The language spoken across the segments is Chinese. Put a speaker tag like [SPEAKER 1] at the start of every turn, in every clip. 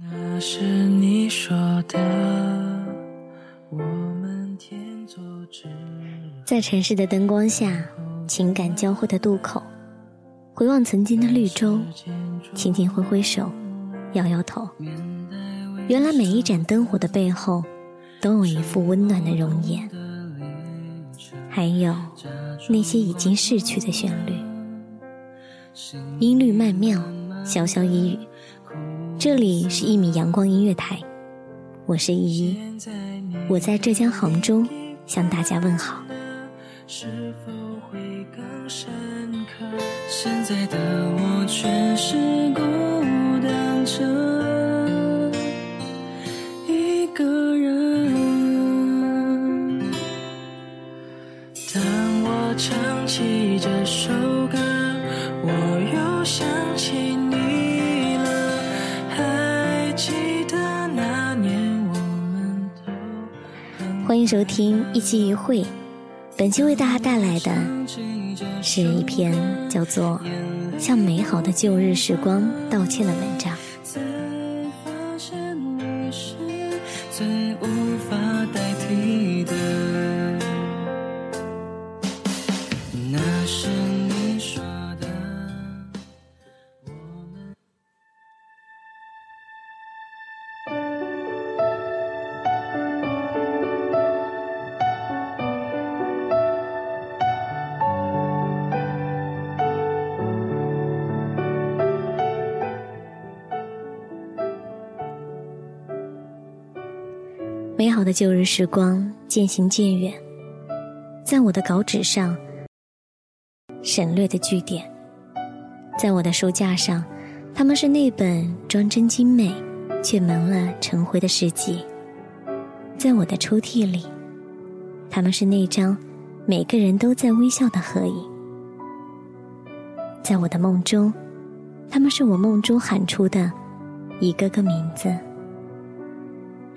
[SPEAKER 1] 那是你说的，我们天作之
[SPEAKER 2] 在城市的灯光下，情感交汇的渡口，回望曾经的绿洲，轻轻挥挥手，摇摇头。原来每一盏灯火的背后，都有一副温暖的容颜，还有那些已经逝去的旋律。音律曼妙，潇潇一语。这里是一米阳光音乐台，我是依依，我在浙江杭州向大家问好。
[SPEAKER 1] 是否会更深刻？现在的我却是孤
[SPEAKER 2] 欢迎收听一期一会，本期为大家带来的是一篇叫做《向美好的旧日时光道歉》的文章。美好的旧日时光渐行渐远，在我的稿纸上省略的句点，在我的书架上，他们是那本装帧精美却蒙了尘灰的诗集；在我的抽屉里，他们是那张每个人都在微笑的合影；在我的梦中，他们是我梦中喊出的一个个名字。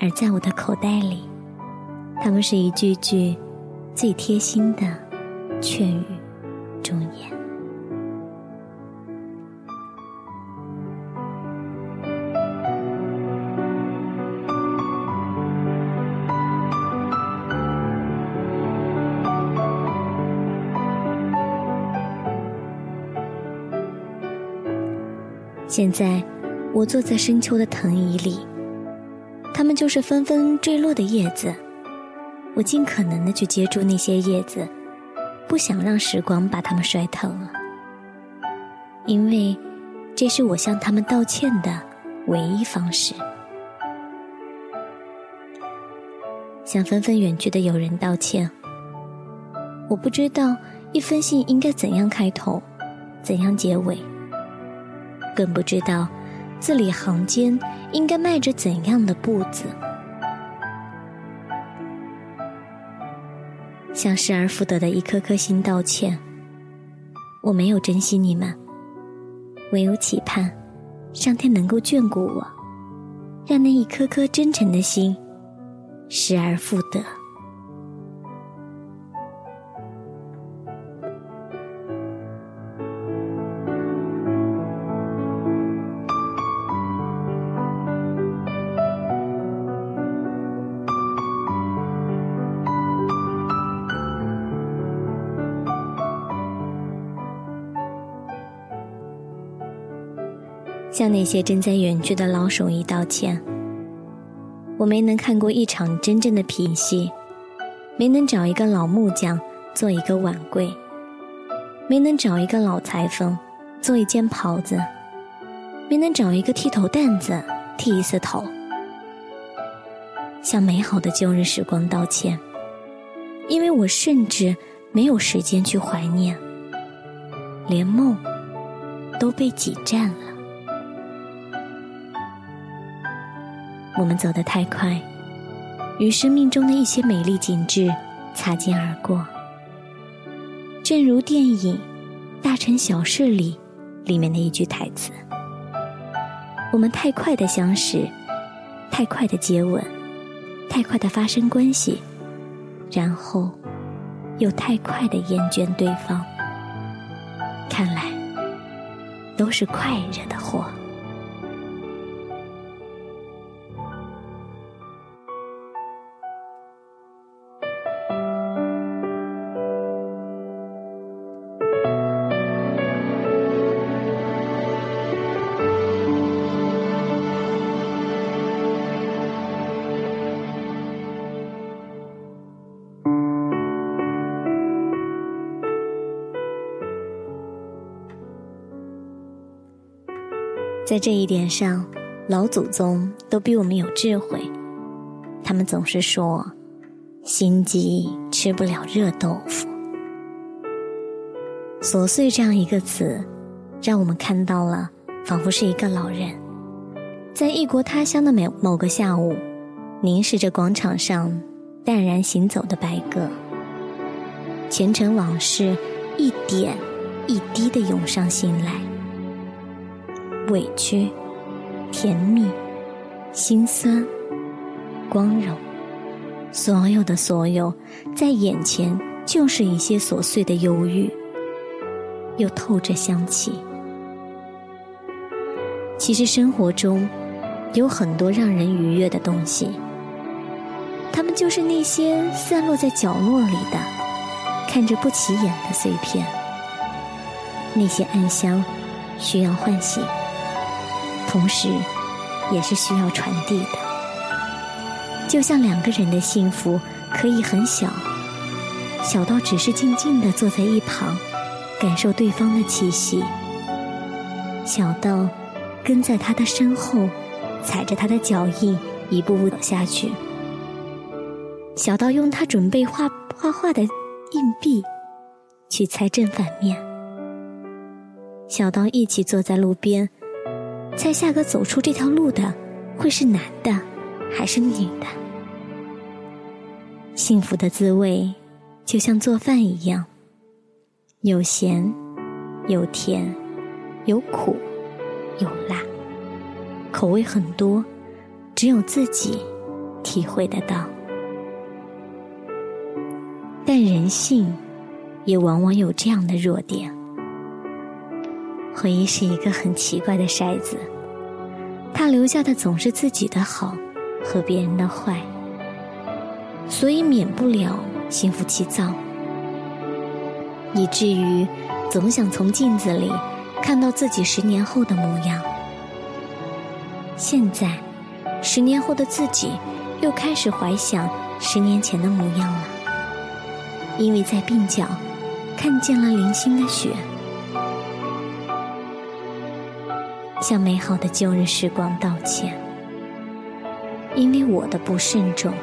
[SPEAKER 2] 而在我的口袋里，他们是一句句最贴心的劝语忠言。现在，我坐在深秋的藤椅里。就是纷纷坠落的叶子，我尽可能的去接住那些叶子，不想让时光把它们摔疼了，因为这是我向他们道歉的唯一方式。向纷纷远去的友人道歉，我不知道一封信应该怎样开头，怎样结尾，更不知道。字里行间应该迈着怎样的步子？向失而复得的一颗颗心道歉。我没有珍惜你们，唯有期盼上天能够眷顾我，让那一颗颗真诚的心失而复得。向那些正在远去的老手艺道歉。我没能看过一场真正的品戏，没能找一个老木匠做一个碗柜，没能找一个老裁缝做一件袍子，没能找一个剃头担子剃一次头。向美好的旧日时光道歉，因为我甚至没有时间去怀念，连梦都被挤占了。我们走得太快，与生命中的一些美丽景致擦肩而过。正如电影《大城小事》里里面的一句台词：“我们太快的相识，太快的接吻。”太快的发生关系，然后又太快的厌倦对方，看来都是快惹的祸。在这一点上，老祖宗都比我们有智慧。他们总是说：“心急吃不了热豆腐。”琐碎这样一个词，让我们看到了，仿佛是一个老人，在异国他乡的某某个下午，凝视着广场上淡然行走的白鸽，前尘往事一点一滴的涌上心来。委屈、甜蜜、心酸、光荣，所有的所有，在眼前就是一些琐碎的忧郁，又透着香气。其实生活中有很多让人愉悦的东西，它们就是那些散落在角落里的、看着不起眼的碎片，那些暗香需要唤醒。同时，也是需要传递的。就像两个人的幸福可以很小，小到只是静静的坐在一旁，感受对方的气息；小到跟在他的身后，踩着他的脚印一步步走下去；小到用他准备画画画的硬币去猜正反面；小到一起坐在路边。猜下个走出这条路的会是男的还是女的？幸福的滋味就像做饭一样，有咸，有甜，有苦，有辣，口味很多，只有自己体会得到。但人性也往往有这样的弱点。回忆是一个很奇怪的筛子，它留下的总是自己的好和别人的坏，所以免不了心浮气躁，以至于总想从镜子里看到自己十年后的模样。现在，十年后的自己又开始怀想十年前的模样了，因为在鬓角看见了零星的雪。向美好的旧日时光道歉，因为我的不慎重，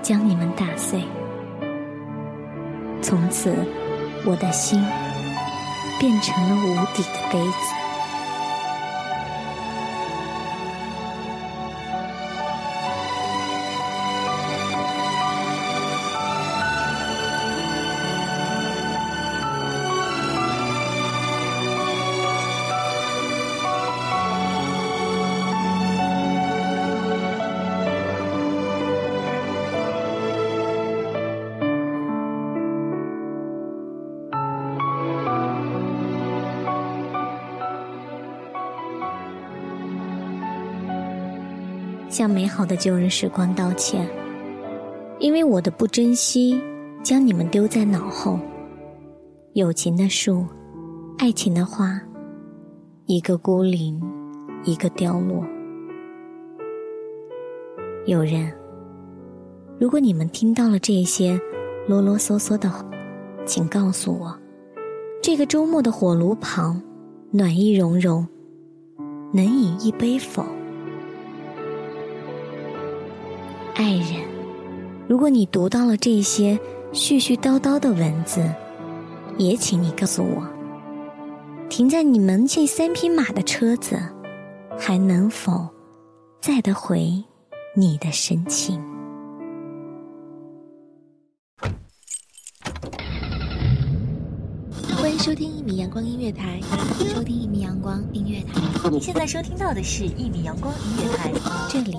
[SPEAKER 2] 将你们打碎。从此，我的心变成了无底的杯子。向美好的旧日时光道歉，因为我的不珍惜，将你们丢在脑后。友情的树，爱情的花，一个孤零，一个凋落。有人，如果你们听到了这些啰啰嗦嗦的，请告诉我，这个周末的火炉旁，暖意融融，能饮一杯否？爱人，如果你读到了这些絮絮叨叨的文字，也请你告诉我，停在你门前三匹马的车子，还能否载得回你的深情？
[SPEAKER 3] 欢迎收听一米阳光音乐台，
[SPEAKER 4] 收听一米阳光音乐台。
[SPEAKER 5] 你现在收听到的是一米阳光音乐台，
[SPEAKER 2] 这里